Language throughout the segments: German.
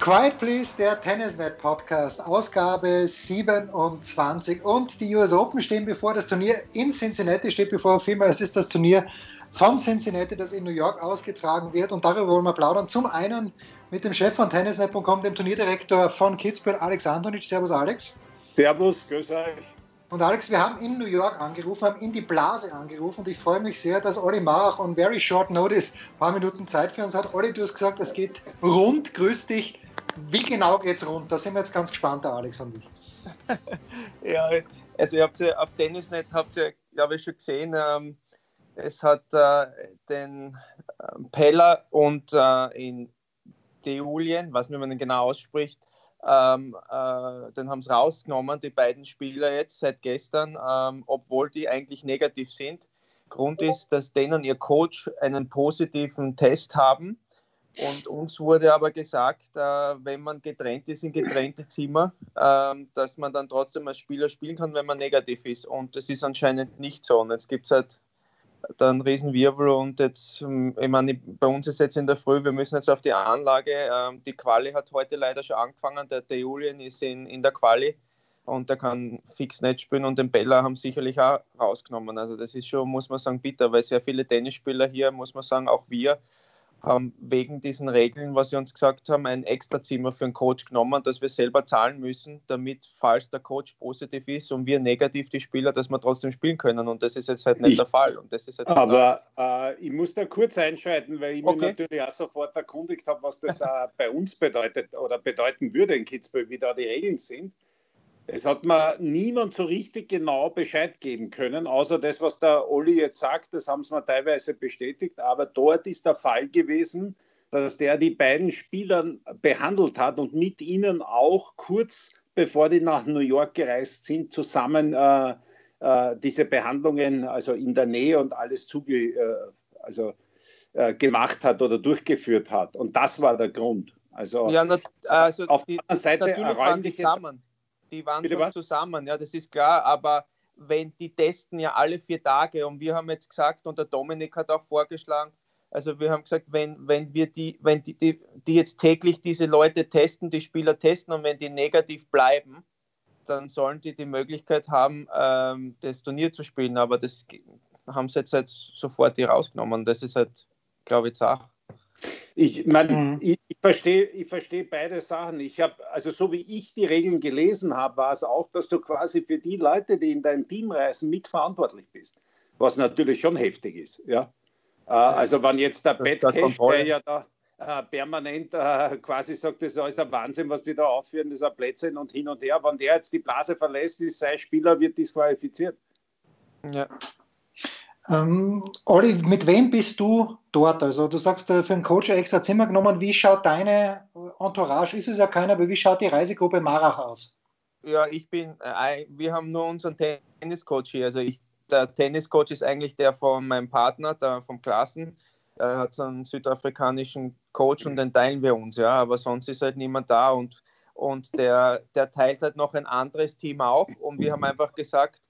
Quiet Please, der Tennisnet Podcast, Ausgabe 27 und die US Open stehen bevor. Das Turnier in Cincinnati steht bevor. Vielmehr, es ist das Turnier von Cincinnati, das in New York ausgetragen wird und darüber wollen wir plaudern. Zum einen mit dem Chef von Tennisnet.com, dem Turnierdirektor von Kitzbühel, Alex Antonic. Servus, Alex. Servus, grüß euch. Und Alex, wir haben in New York angerufen, haben in die Blase angerufen und ich freue mich sehr, dass Olli Marach on very short notice ein paar Minuten Zeit für uns hat. Olli, du hast gesagt, es geht rund. Grüß dich. Wie genau geht's rund? Da sind wir jetzt ganz gespannt, der Alex und ich. ja, also ihr habt ja auf Tennisnet habt ihr, glaube ich, schon gesehen, ähm, es hat äh, den äh, Peller und äh, in Deulien, was man genau ausspricht, ähm, äh, den haben sie rausgenommen, die beiden Spieler jetzt seit gestern, ähm, obwohl die eigentlich negativ sind. Grund ist, dass denen ihr Coach einen positiven Test haben. Und uns wurde aber gesagt, äh, wenn man getrennt ist in getrennte Zimmer, äh, dass man dann trotzdem als Spieler spielen kann, wenn man negativ ist. Und das ist anscheinend nicht so. Und jetzt gibt es halt da einen Riesenwirbel und jetzt, ähm, ich meine, bei uns ist jetzt in der Früh, wir müssen jetzt auf die Anlage. Ähm, die Quali hat heute leider schon angefangen. Der, der Julian ist in, in der Quali und der kann fix nicht spielen und den Bella haben sicherlich auch rausgenommen. Also das ist schon, muss man sagen, bitter, weil sehr viele Tennisspieler hier, muss man sagen, auch wir, haben wegen diesen Regeln, was sie uns gesagt haben, ein Extrazimmer für einen Coach genommen, dass wir selber zahlen müssen, damit, falls der Coach positiv ist und wir negativ die Spieler, dass wir trotzdem spielen können. Und das ist jetzt halt nicht ich, der Fall. Und das ist halt aber äh, ich muss da kurz einschalten, weil ich okay. mich natürlich auch sofort erkundigt habe, was das äh, bei uns bedeutet oder bedeuten würde in Kitzbühel, wie da die Regeln sind. Es hat mir niemand so richtig genau Bescheid geben können, außer das, was der Olli jetzt sagt, das haben sie mir teilweise bestätigt. Aber dort ist der Fall gewesen, dass der die beiden Spieler behandelt hat und mit ihnen auch kurz bevor die nach New York gereist sind, zusammen äh, äh, diese Behandlungen, also in der Nähe und alles zuge äh, also, äh, gemacht hat oder durchgeführt hat. Und das war der Grund. Also, ja, also auf die, der anderen Seite räumliche, zusammen die waren Bitte schon was? zusammen, ja, das ist klar, aber wenn die testen ja alle vier Tage und wir haben jetzt gesagt, und der Dominik hat auch vorgeschlagen, also wir haben gesagt, wenn, wenn wir die, wenn die, die, die jetzt täglich diese Leute testen, die Spieler testen und wenn die negativ bleiben, dann sollen die die Möglichkeit haben, ähm, das Turnier zu spielen. Aber das haben sie jetzt halt sofort hier rausgenommen. Das ist halt, glaube ich, Sache. Ich meine, mhm. ich, ich verstehe ich versteh beide Sachen. Ich habe, also so wie ich die Regeln gelesen habe, war es auch, dass du quasi für die Leute, die in dein Team reisen, mitverantwortlich bist. Was natürlich schon heftig ist. Ja? Äh, also wenn jetzt der Batcash, der ja da äh, permanent äh, quasi sagt, das ist alles ein Wahnsinn, was die da aufführen, das ist ein Blödsinn und hin und her. Wenn der jetzt die Blase verlässt, ist sein Spieler, wird disqualifiziert. Ja. Ähm, Olli, mit wem bist du dort? Also du sagst, äh, für einen Coach extra Zimmer genommen. Wie schaut deine Entourage? Ist es ja keiner, aber wie schaut die Reisegruppe Marach aus? Ja, ich bin, äh, wir haben nur unseren Tenniscoach hier. Also ich, der Tenniscoach ist eigentlich der von meinem Partner, der vom Klassen. Er hat so einen südafrikanischen Coach und den teilen wir uns, ja. Aber sonst ist halt niemand da und, und der, der teilt halt noch ein anderes Team auch. Und wir haben einfach gesagt,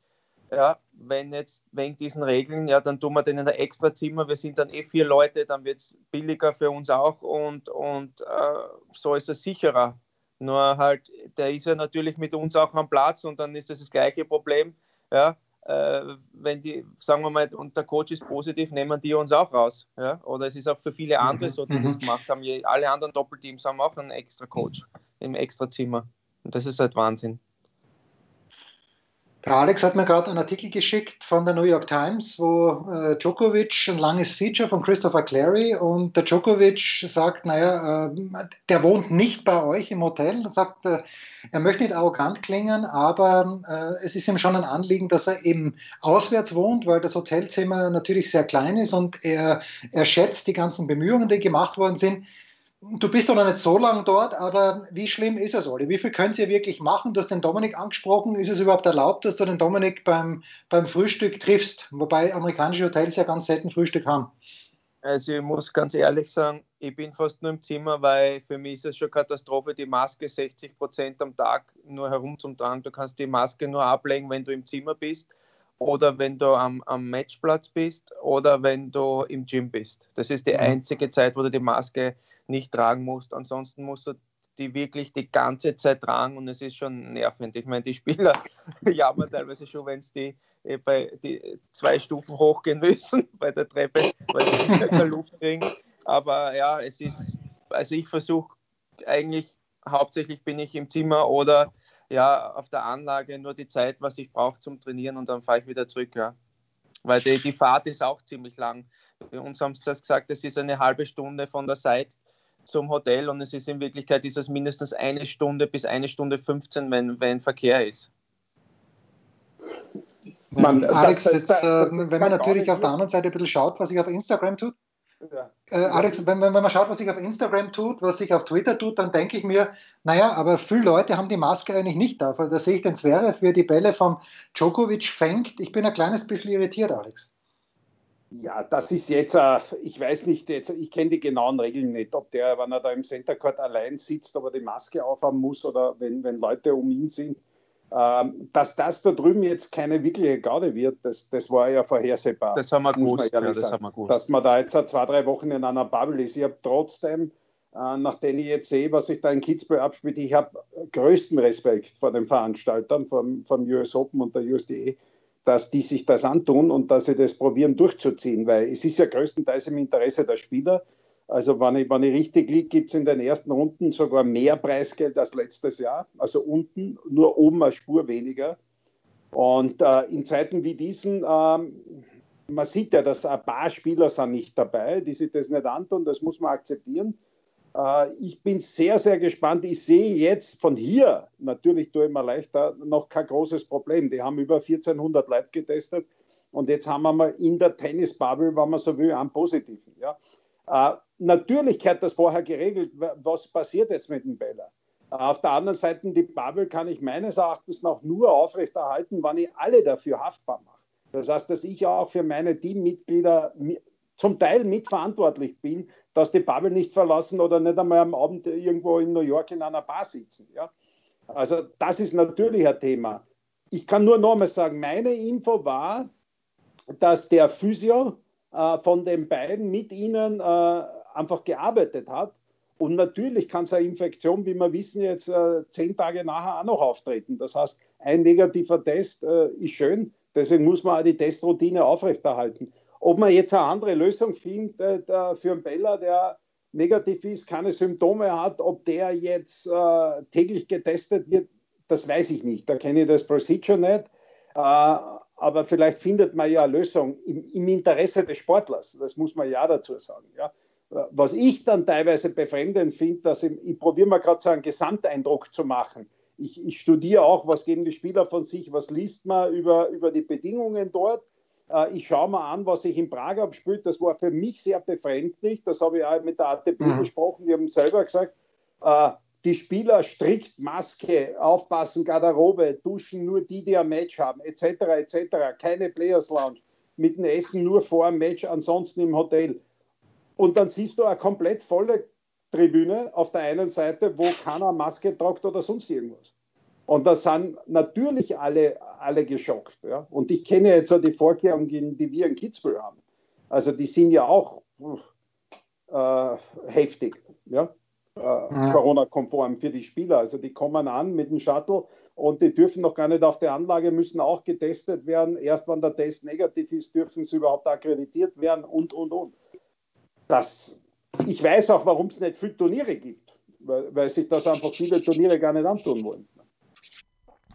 ja, wenn jetzt wegen diesen Regeln, ja, dann tun wir den in ein extra Zimmer, wir sind dann eh vier Leute, dann wird es billiger für uns auch und, und äh, so ist es sicherer. Nur halt, der ist ja natürlich mit uns auch am Platz und dann ist das das gleiche Problem, ja, äh, wenn die, sagen wir mal, und der Coach ist positiv, nehmen die uns auch raus. Ja? Oder es ist auch für viele andere mhm. so, die mhm. das gemacht haben. Alle anderen Doppelteams haben auch einen extra Coach im extra Zimmer. Und das ist halt Wahnsinn. Der Alex hat mir gerade einen Artikel geschickt von der New York Times, wo äh, Djokovic ein langes Feature von Christopher Clary und der Djokovic sagt, naja, äh, der wohnt nicht bei euch im Hotel und sagt, äh, er möchte nicht arrogant klingen, aber äh, es ist ihm schon ein Anliegen, dass er eben auswärts wohnt, weil das Hotelzimmer natürlich sehr klein ist und er, er schätzt die ganzen Bemühungen, die gemacht worden sind. Du bist doch noch nicht so lange dort, aber wie schlimm ist es, Olli? Wie viel könnt ihr wirklich machen? Du hast den Dominik angesprochen. Ist es überhaupt erlaubt, dass du den Dominik beim, beim Frühstück triffst? Wobei amerikanische Hotels ja ganz selten Frühstück haben. Also ich muss ganz ehrlich sagen, ich bin fast nur im Zimmer, weil für mich ist es schon Katastrophe, die Maske 60 Prozent am Tag nur herumzutragen. Du kannst die Maske nur ablegen, wenn du im Zimmer bist oder wenn du am, am Matchplatz bist oder wenn du im Gym bist. Das ist die mhm. einzige Zeit, wo du die Maske nicht tragen musst. Ansonsten musst du die wirklich die ganze Zeit tragen und es ist schon nervend. Ich meine, die Spieler jammern teilweise schon, wenn es die, äh, bei, die zwei Stufen hochgehen müssen bei der Treppe, weil sie nicht mehr Luft kriegen. Aber ja, es ist, also ich versuche eigentlich, hauptsächlich bin ich im Zimmer oder ja, auf der Anlage nur die Zeit, was ich brauche zum Trainieren und dann fahre ich wieder zurück. Ja. Weil die, die Fahrt ist auch ziemlich lang. Bei uns haben sie das gesagt, es ist eine halbe Stunde von der Seite zum Hotel und es ist in Wirklichkeit ist es mindestens eine Stunde bis eine Stunde 15, wenn, wenn Verkehr ist. Man, Alex, jetzt, äh, wenn man natürlich auf der anderen Seite ein bisschen schaut, was sich auf Instagram tut, ja. Äh, Alex, wenn, wenn, man schaut, was sich auf Instagram tut, was sich auf Twitter tut, dann denke ich mir, naja, aber viele Leute haben die Maske eigentlich nicht auf. Also da sehe ich den Zverev, wie die Bälle vom Djokovic fängt. Ich bin ein kleines bisschen irritiert, Alex. Ja, das ist jetzt, äh, ich weiß nicht, jetzt, ich kenne die genauen Regeln nicht, ob der, wenn er da im Center Court allein sitzt, ob er die Maske aufhaben muss oder wenn, wenn Leute um ihn sind. Ähm, dass das da drüben jetzt keine wirkliche Garde wird, das, das war ja vorhersehbar. Das haben wir gewusst. Ja, das haben wir gewusst. Dass man da jetzt zwei, drei Wochen in einer Bubble ist. Ich habe trotzdem, äh, nachdem ich jetzt sehe, was sich da in Kitzbühel abspielt, ich habe größten Respekt vor den Veranstaltern vom, vom US Open und der USDE, dass die sich das antun und dass sie das probieren durchzuziehen, weil es ist ja größtenteils im Interesse der Spieler. Also wenn ich, wenn ich richtig liege, gibt es in den ersten Runden sogar mehr Preisgeld als letztes Jahr. Also unten, nur oben eine Spur weniger. Und äh, in Zeiten wie diesen, ähm, man sieht ja, dass ein paar Spieler sind nicht dabei, die sich das nicht antun, das muss man akzeptieren. Äh, ich bin sehr, sehr gespannt. Ich sehe jetzt von hier, natürlich tue ich mir leichter, noch kein großes Problem. Die haben über 1400 Leute getestet und jetzt haben wir mal in der Tennisbubble, wenn man so will, einen positiven. Ja. Äh, natürlich hat das vorher geregelt, was passiert jetzt mit dem Bäller. Äh, auf der anderen Seite, die Bubble kann ich meines Erachtens noch nur aufrechterhalten, wenn ich alle dafür haftbar mache. Das heißt, dass ich auch für meine Teammitglieder zum Teil mitverantwortlich bin, dass die Bubble nicht verlassen oder nicht einmal am Abend irgendwo in New York in einer Bar sitzen. Ja? Also das ist natürlich ein Thema. Ich kann nur nochmal sagen, meine Info war, dass der Physio äh, von den beiden mit ihnen äh, einfach gearbeitet hat. Und natürlich kann so eine Infektion, wie wir wissen, jetzt äh, zehn Tage nachher auch noch auftreten. Das heißt, ein negativer Test äh, ist schön, deswegen muss man auch die Testroutine aufrechterhalten. Ob man jetzt eine andere Lösung findet äh, für einen Beller, der negativ ist, keine Symptome hat, ob der jetzt äh, täglich getestet wird, das weiß ich nicht. Da kenne ich das Procedure nicht. Äh, aber vielleicht findet man ja eine Lösung im, im, Interesse des Sportlers. Das muss man ja dazu sagen. Ja. Was ich dann teilweise befremdend finde, dass ich, ich probiere mal gerade so einen Gesamteindruck zu machen. Ich, ich, studiere auch, was geben die Spieler von sich, was liest man über, über die Bedingungen dort. Äh, ich schaue mal an, was sich in Prag abspielt. Das war für mich sehr befremdlich. Das habe ich auch mit der ATP mhm. besprochen. Die haben selber gesagt, äh, die Spieler strikt Maske, aufpassen, Garderobe, duschen nur die, die ein Match haben, etc., etc., keine Players Lounge, mit dem Essen nur vor dem Match, ansonsten im Hotel. Und dann siehst du eine komplett volle Tribüne auf der einen Seite, wo keiner Maske tragt oder sonst irgendwas. Und da sind natürlich alle, alle geschockt. Ja? Und ich kenne jetzt auch die Vorkehrungen, die wir in Kitzbühel haben. Also die sind ja auch äh, heftig. Ja? Äh, Corona-konform für die Spieler. Also die kommen an mit dem Shuttle und die dürfen noch gar nicht auf der Anlage, müssen auch getestet werden. Erst wenn der Test negativ ist, dürfen sie überhaupt akkreditiert werden und, und, und. Das, ich weiß auch, warum es nicht viele Turniere gibt, weil, weil sich das einfach viele Turniere gar nicht antun wollen.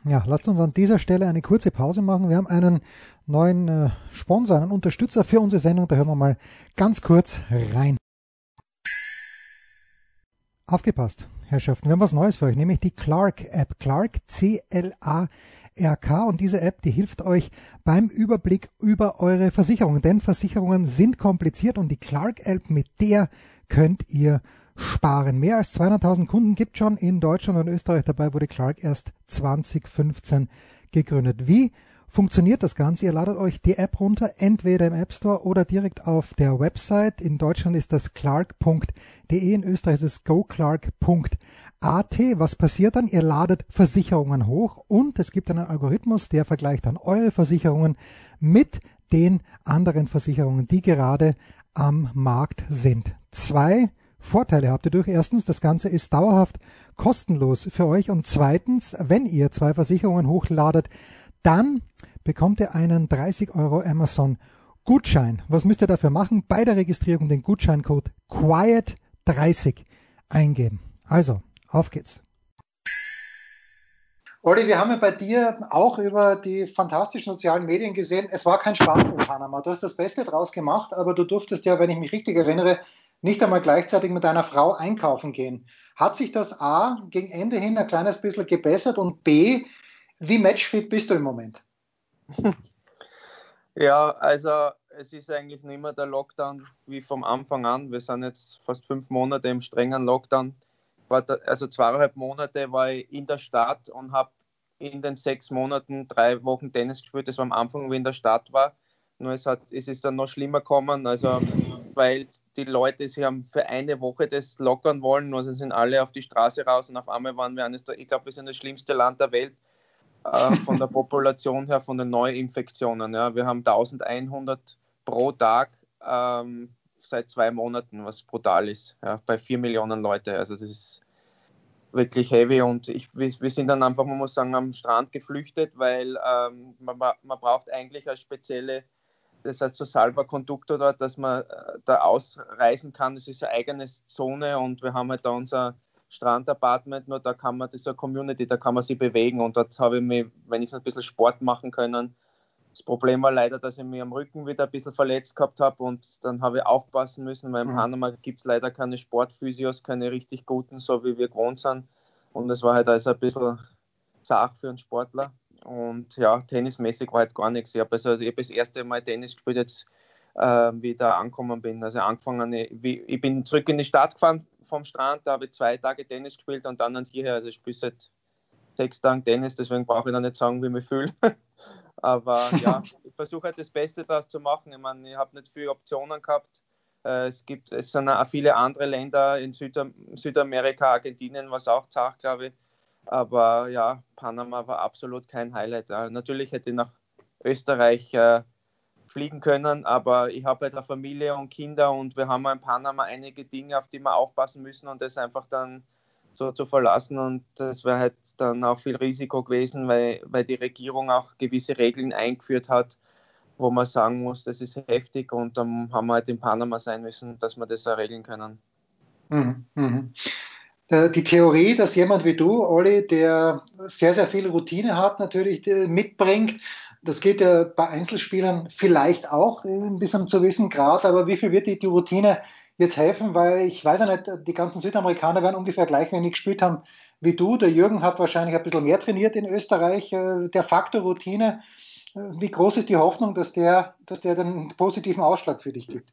Ja, lasst uns an dieser Stelle eine kurze Pause machen. Wir haben einen neuen äh, Sponsor, einen Unterstützer für unsere Sendung. Da hören wir mal ganz kurz rein. Aufgepasst, Herrschaften, wir haben was Neues für euch, nämlich die Clark App. Clark, C-L-A-R-K. Und diese App, die hilft euch beim Überblick über eure Versicherungen. Denn Versicherungen sind kompliziert und die Clark App, mit der könnt ihr sparen. Mehr als 200.000 Kunden gibt schon in Deutschland und Österreich. Dabei wurde Clark erst 2015 gegründet. Wie funktioniert das Ganze? Ihr ladet euch die App runter, entweder im App Store oder direkt auf der Website. In Deutschland ist das clark.de, in Österreich ist es goclark.at. Was passiert dann? Ihr ladet Versicherungen hoch und es gibt einen Algorithmus, der vergleicht dann eure Versicherungen mit den anderen Versicherungen, die gerade am Markt sind. Zwei Vorteile habt ihr durch. Erstens, das Ganze ist dauerhaft kostenlos für euch. Und zweitens, wenn ihr zwei Versicherungen hochladet, dann bekommt ihr einen 30 Euro Amazon Gutschein. Was müsst ihr dafür machen? Bei der Registrierung den Gutscheincode QUIET30 eingeben. Also, auf geht's. Olli, wir haben ja bei dir auch über die fantastischen sozialen Medien gesehen, es war kein Spaß in Panama. Du hast das Beste draus gemacht, aber du durftest ja, wenn ich mich richtig erinnere, nicht einmal gleichzeitig mit deiner Frau einkaufen gehen. Hat sich das A gegen Ende hin ein kleines bisschen gebessert und B, wie matchfit bist du im Moment? Ja, also es ist eigentlich nicht mehr der Lockdown wie vom Anfang an. Wir sind jetzt fast fünf Monate im strengen Lockdown. Also zweieinhalb Monate war ich in der Stadt und habe in den sechs Monaten drei Wochen Tennis gespielt. Das war am Anfang, wie in der Stadt war. Nur es, hat, es ist dann noch schlimmer gekommen, also weil die Leute, sie haben für eine Woche das lockern wollen, also sind alle auf die Straße raus und auf einmal waren wir eines der, ich glaube, wir sind das schlimmste Land der Welt äh, von der Population her, von den Neuinfektionen. Ja. Wir haben 1100 pro Tag ähm, seit zwei Monaten, was brutal ist, ja, bei vier Millionen Leute. Also das ist wirklich heavy und ich, wir, wir, sind dann einfach, man muss sagen, am Strand geflüchtet, weil ähm, man, man braucht eigentlich eine spezielle das heißt so Salva-Conducto dort, dass man äh, da ausreisen kann. Das ist eine eigene Zone und wir haben halt da unser Strandapartment, nur da kann man, das ist eine Community, da kann man sich bewegen und dort habe ich mich, wenn ich ein bisschen Sport machen können. Das Problem war leider, dass ich mich am Rücken wieder ein bisschen verletzt gehabt habe und dann habe ich aufpassen müssen, weil in mhm. Panama gibt es leider keine Sportphysios, keine richtig guten, so wie wir gewohnt sind. Und das war halt also ein bisschen zart für einen Sportler. Und ja, tennismäßig war halt gar nichts. Ich habe also, hab das erste Mal Tennis gespielt, jetzt wie ich da angekommen bin. Also angefangen, ich bin zurück in die Stadt gefahren vom Strand, da habe ich zwei Tage Tennis gespielt und dann dann hierher. Also ich spiele seit sechs Tagen Tennis, deswegen brauche ich noch nicht sagen, wie ich mich fühle. Aber ja, ich versuche halt das Beste daraus zu machen. Ich meine, ich habe nicht viele Optionen gehabt. Äh, es gibt es sind auch viele andere Länder in Südam Südamerika, Argentinien, was auch zart, glaube ich aber ja, Panama war absolut kein Highlight. Ja. Natürlich hätte ich nach Österreich äh, fliegen können, aber ich habe halt eine Familie und Kinder und wir haben in Panama einige Dinge, auf die wir aufpassen müssen und das einfach dann so zu verlassen und das wäre halt dann auch viel Risiko gewesen, weil, weil die Regierung auch gewisse Regeln eingeführt hat, wo man sagen muss, das ist heftig und dann haben wir halt in Panama sein müssen, dass wir das auch regeln können. Mhm. Mhm. Äh, die Theorie, dass jemand wie du, Olli, der sehr, sehr viel Routine hat, natürlich mitbringt, das geht ja bei Einzelspielern vielleicht auch ein bisschen zu wissen Grad, aber wie viel wird die, die Routine jetzt helfen? Weil ich weiß ja nicht, die ganzen Südamerikaner werden ungefähr gleich wenig gespielt haben wie du. Der Jürgen hat wahrscheinlich ein bisschen mehr trainiert in Österreich. Äh, der Faktor Routine, äh, wie groß ist die Hoffnung, dass der, dass der den positiven Ausschlag für dich gibt?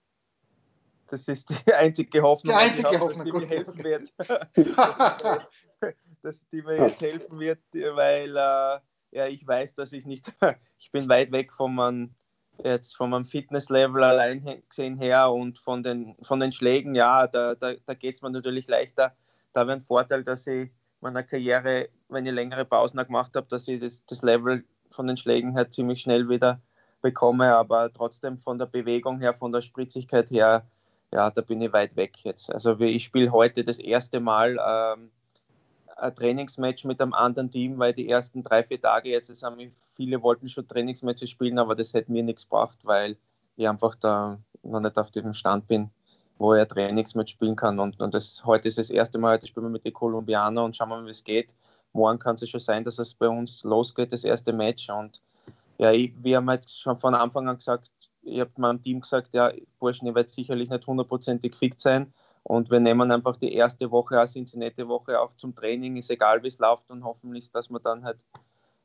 Das ist die einzige Hoffnung, die, einzige Hoffnung die mir helfen wird. dass die mir jetzt helfen wird, weil äh, ja, ich weiß, dass ich nicht, ich bin weit weg von meinem, jetzt von meinem Fitnesslevel allein gesehen her und von den, von den Schlägen, ja, da, da, da geht es mir natürlich leichter. Da wäre ein Vorteil, dass ich meiner Karriere, wenn ich längere Pausen gemacht habe, dass ich das, das Level von den Schlägen her ziemlich schnell wieder bekomme, aber trotzdem von der Bewegung her, von der Spritzigkeit her, ja, da bin ich weit weg jetzt. Also ich spiele heute das erste Mal ähm, ein Trainingsmatch mit einem anderen Team, weil die ersten drei, vier Tage jetzt, es haben viele wollten schon Trainingsmatches spielen, aber das hätte mir nichts gebracht, weil ich einfach da noch nicht auf dem Stand bin, wo ein Trainingsmatch spielen kann. Und, und das, heute ist das erste Mal, heute spielen wir mit den Kolumbianern und schauen wir mal, wie es geht. morgen kann es schon sein, dass es bei uns losgeht, das erste Match. Und ja, ich, wir haben jetzt schon von Anfang an gesagt, ich habe meinem Team gesagt, ja, Burschen, ihr werdet sicherlich nicht hundertprozentig fit sein. Und wir nehmen einfach die erste Woche als Cincinnati Woche auch zum Training, ist egal wie es läuft und hoffentlich, dass wir dann halt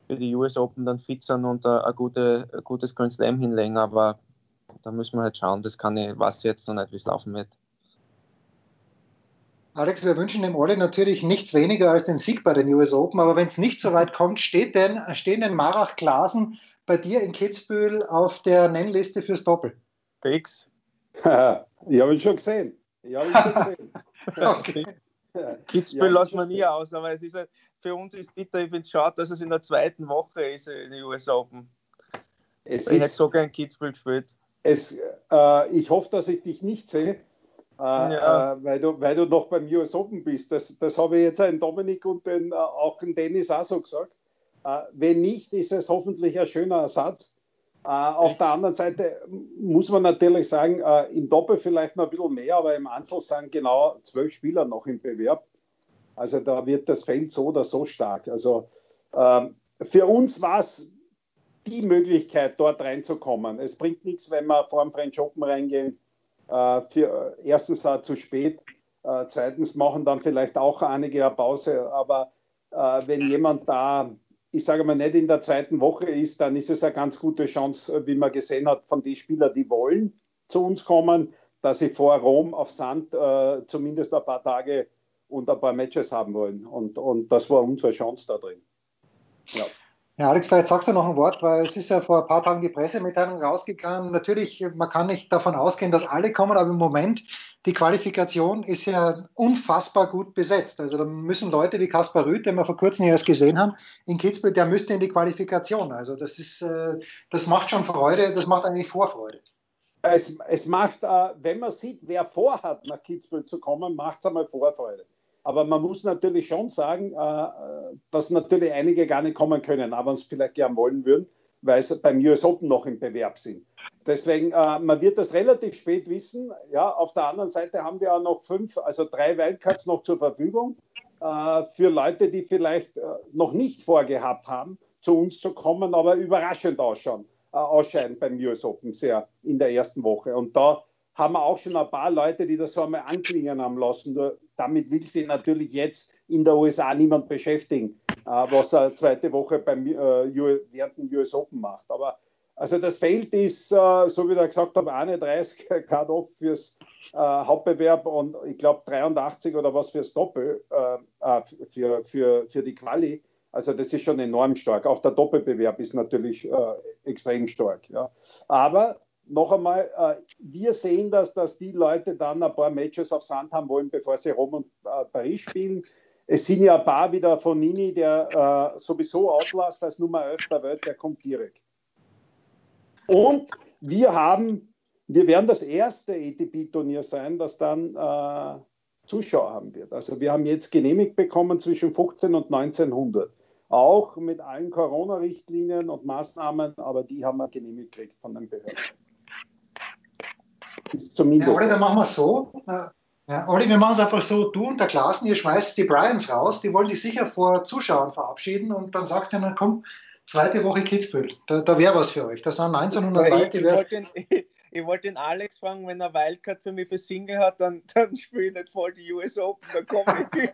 für die US Open dann fit sind und ein, ein, gute, ein gutes Grand Slam hinlegen. Aber da müssen wir halt schauen, das kann ich, weiß jetzt noch nicht, wie es laufen wird. Alex, wir wünschen dem Olli natürlich nichts weniger als den Sieg bei den US Open, aber wenn es nicht so weit kommt, steht denn, stehen denn Marach Glasen bei dir in Kitzbühel auf der Nennliste fürs Doppel? Fix. ich habe ihn schon gesehen. Schon gesehen. okay. Kitzbühel ja, lassen wir nie aus, aber es ist halt, für uns ist bitter, ich finde es schade, dass es in der zweiten Woche ist in den US Open. Es ich ist, hätte so gern Kitzbühel gespielt. Es, äh, ich hoffe, dass ich dich nicht sehe, äh, ja. äh, weil, du, weil du noch beim US Open bist. Das, das habe ich jetzt an Dominik und den, äh, auch den Dennis auch so gesagt. Äh, wenn nicht, ist es hoffentlich ein schöner Ersatz. Äh, auf der anderen Seite muss man natürlich sagen, im Doppel vielleicht noch ein bisschen mehr, aber im Einzel sind genau zwölf Spieler noch im Bewerb. Also da wird das Feld so oder so stark. Also ähm, für uns war es die Möglichkeit, dort reinzukommen. Es bringt nichts, wenn wir vor dem French Open reingehen äh, für, erstens war zu spät, äh, zweitens machen dann vielleicht auch einige eine Pause, aber äh, wenn jemand da, ich sage mal, nicht in der zweiten Woche ist, dann ist es eine ganz gute Chance, wie man gesehen hat, von den Spielern, die wollen zu uns kommen, dass sie vor Rom auf Sand äh, zumindest ein paar Tage und ein paar Matches haben wollen. Und, und das war unsere Chance da drin. Ja. Ja, Alex, vielleicht sagst du noch ein Wort, weil es ist ja vor ein paar Tagen die Pressemitteilung rausgegangen. Natürlich, man kann nicht davon ausgehen, dass alle kommen, aber im Moment, die Qualifikation ist ja unfassbar gut besetzt. Also da müssen Leute wie Kaspar Rüth, den wir vor kurzem erst gesehen haben, in Kitzbühel, der müsste in die Qualifikation. Also das ist, äh, das macht schon Freude, das macht eigentlich Vorfreude. Es, es macht, wenn man sieht, wer vorhat, nach Kitzbühel zu kommen, macht es einmal Vorfreude. Aber man muss natürlich schon sagen, äh, dass natürlich einige gar nicht kommen können, aber es vielleicht gern wollen würden, weil sie beim US Open noch im Bewerb sind. Deswegen, äh, man wird das relativ spät wissen. Ja, auf der anderen Seite haben wir auch noch fünf, also drei Wildcards noch zur Verfügung äh, für Leute, die vielleicht noch nicht vorgehabt haben, zu uns zu kommen, aber überraschend ausschauen, ausscheiden beim US Open sehr in der ersten Woche. Und da haben wir auch schon ein paar Leute, die das so einmal anklingen haben lassen. Nur damit will sich natürlich jetzt in der USA niemand beschäftigen, äh, was er zweite Woche beim, äh, während dem US Open macht. Aber also das Feld ist, äh, so wie ich gesagt habe, 31 Grad off fürs äh, Hauptbewerb und ich glaube 83 oder was fürs Doppel, äh, äh, für, für, für die Quali. Also das ist schon enorm stark. Auch der Doppelbewerb ist natürlich extrem stark. Ja. Aber noch einmal, äh, wir sehen das, dass die Leute dann ein paar Matches auf Sand haben wollen, bevor sie Rom und äh, Paris spielen. Es sind ja ein paar wieder von Nini, der äh, sowieso auslässt als Nummer 11 der Welt, der kommt direkt. Und wir haben, wir werden das erste ATP-Turnier sein, das dann äh, Zuschauer haben wird. Also wir haben jetzt genehmigt bekommen zwischen 15 und 1900. Auch mit allen Corona-Richtlinien und Maßnahmen, aber die haben wir genehmigt gekriegt von den Behörden. Zumindest. Ja, oder dann machen wir es so. Äh, ja, Olli, wir machen es einfach so, du und der Klassen, ihr schmeißt die Bryans raus, die wollen sich sicher vor Zuschauern verabschieden und dann sagst du, dann komm, zweite Woche Kitzbühel, da, da wäre was für euch. Das sind 1900 Leute. Ich, ich wollte den Alex fragen, wenn er Wildcard für mich für Single hat, dann, dann spiele ich nicht voll die US Open, dann komme ich.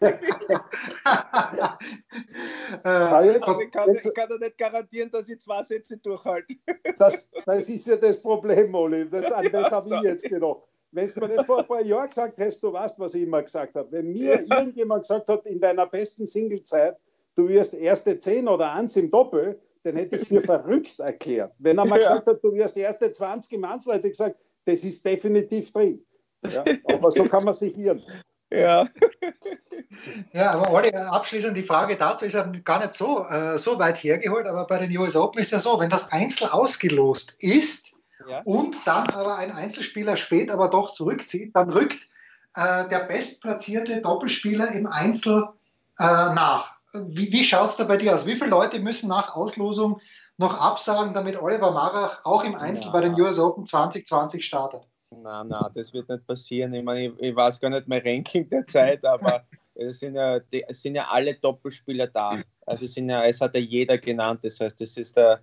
jetzt, ich, kann, jetzt, ich kann dir nicht garantieren, dass ich zwei Sätze durchhalte. das, das ist ja das Problem, Oli. Das, an das habe ich jetzt gedacht. Wenn du mir das vor ein paar Jahren gesagt hast, du weißt, was ich immer gesagt habe. Wenn mir irgendjemand gesagt hat, in deiner besten Singlezeit, du wirst erste zehn oder eins im Doppel, den hätte ich für verrückt erklärt. Wenn er mal ja. gesagt hat, du wirst die erste 20 im Einzel, hätte ich gesagt, das ist definitiv drin. Ja, aber so kann man sich irren. Ja. Ja, aber Olli, abschließend die Frage dazu ist ja gar nicht so, äh, so weit hergeholt, aber bei den US Open ist ja so, wenn das Einzel ausgelost ist ja. und dann aber ein Einzelspieler spät aber doch zurückzieht, dann rückt äh, der bestplatzierte Doppelspieler im Einzel äh, nach. Wie, wie schaut es da bei dir aus? Wie viele Leute müssen nach Auslosung noch absagen, damit Oliver Marach auch im Einzel ja. bei den US Open 2020 startet? Nein, nein, das wird nicht passieren. Ich meine, ich, ich weiß gar nicht mein Ranking der Zeit, aber es sind ja, die, es sind ja alle Doppelspieler da. Also es, sind ja, es hat ja jeder genannt. Das heißt, das ist der,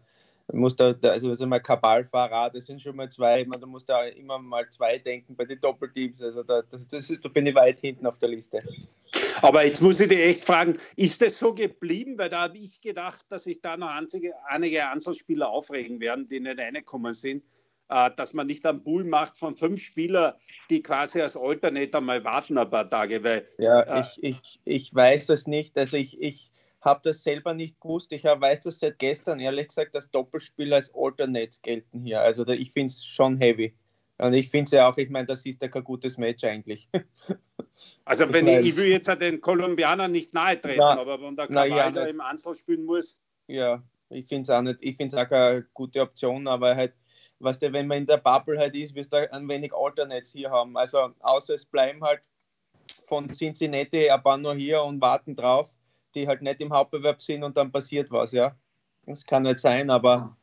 muss da, also das ist mal Kabalfahrer, das sind schon mal zwei, man, da muss da immer mal zwei denken bei den Doppelteams. Also da, das, das ist, da bin ich weit hinten auf der Liste. Aber jetzt muss ich dich echt fragen, ist das so geblieben? Weil da habe ich gedacht, dass sich da noch einzige, einige Einzelspieler aufregen werden, die nicht reingekommen sind, äh, dass man nicht einen Pool macht von fünf Spielern, die quasi als Alternator mal warten ein paar Tage. Weil, ja, äh, ich, ich, ich weiß das nicht. Also ich, ich habe das selber nicht gewusst. Ich weiß das seit gestern, ehrlich gesagt, dass Doppelspieler als Alternates gelten hier. Also ich finde es schon heavy. Und ich finde es ja auch, ich meine, das ist ja kein gutes Match eigentlich. Also wenn ich, ich, will jetzt den Kolumbianern nicht nahe treten, na, aber wenn der Cavallo ja, im Anfall spielen muss. Ja, ich finde es auch nicht, ich finde es auch keine gute Option, aber halt, weißt du, wenn man in der Bubble halt ist, wirst du ein wenig Alternates hier haben. Also außer es bleiben halt von Cincinnati ein paar nur hier und warten drauf, die halt nicht im Hauptbewerb sind und dann passiert was, ja. Das kann nicht sein, aber.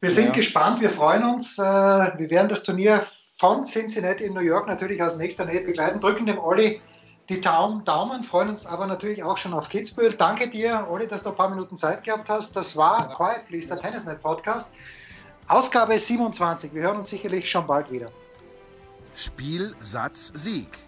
Wir sind ja. gespannt, wir freuen uns. Äh, wir werden das Turnier von Cincinnati in New York natürlich aus nächster Nähe begleiten. Drücken dem Olli die Daumen, freuen uns aber natürlich auch schon auf Kitzbühel. Danke dir, Olli, dass du ein paar Minuten Zeit gehabt hast. Das war Quiet Please, der Tennisnet Podcast. Ausgabe 27. Wir hören uns sicherlich schon bald wieder. Spiel, Satz, Sieg.